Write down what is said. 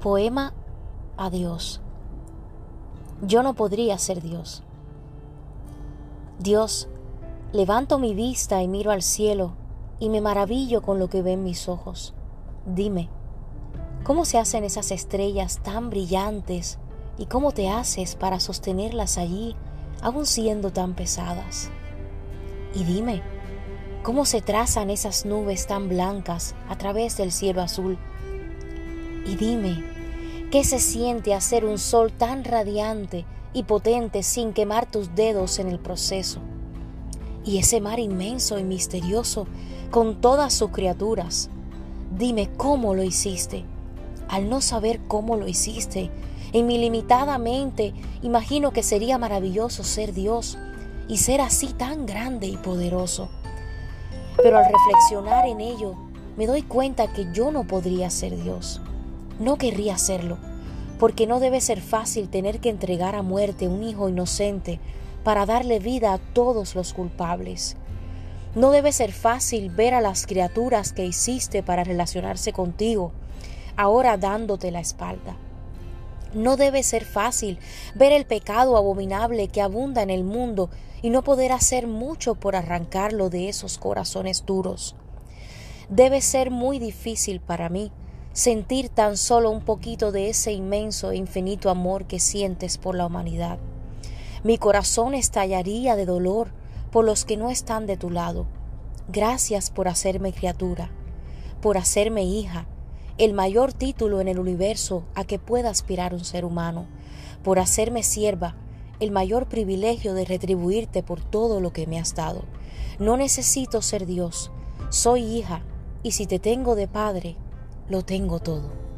Poema a Dios. Yo no podría ser Dios. Dios, levanto mi vista y miro al cielo y me maravillo con lo que ven mis ojos. Dime, ¿cómo se hacen esas estrellas tan brillantes y cómo te haces para sostenerlas allí, aun siendo tan pesadas? Y dime, ¿cómo se trazan esas nubes tan blancas a través del cielo azul? Y dime, ¿qué se siente hacer un sol tan radiante y potente sin quemar tus dedos en el proceso? Y ese mar inmenso y misterioso con todas sus criaturas. Dime cómo lo hiciste. Al no saber cómo lo hiciste, en mi limitada mente imagino que sería maravilloso ser Dios y ser así tan grande y poderoso. Pero al reflexionar en ello, me doy cuenta que yo no podría ser Dios. No querría serlo, porque no debe ser fácil tener que entregar a muerte un hijo inocente para darle vida a todos los culpables. No debe ser fácil ver a las criaturas que hiciste para relacionarse contigo, ahora dándote la espalda. No debe ser fácil ver el pecado abominable que abunda en el mundo y no poder hacer mucho por arrancarlo de esos corazones duros. Debe ser muy difícil para mí sentir tan solo un poquito de ese inmenso e infinito amor que sientes por la humanidad. Mi corazón estallaría de dolor por los que no están de tu lado. Gracias por hacerme criatura, por hacerme hija, el mayor título en el universo a que pueda aspirar un ser humano, por hacerme sierva, el mayor privilegio de retribuirte por todo lo que me has dado. No necesito ser Dios, soy hija, y si te tengo de padre, lo tengo todo.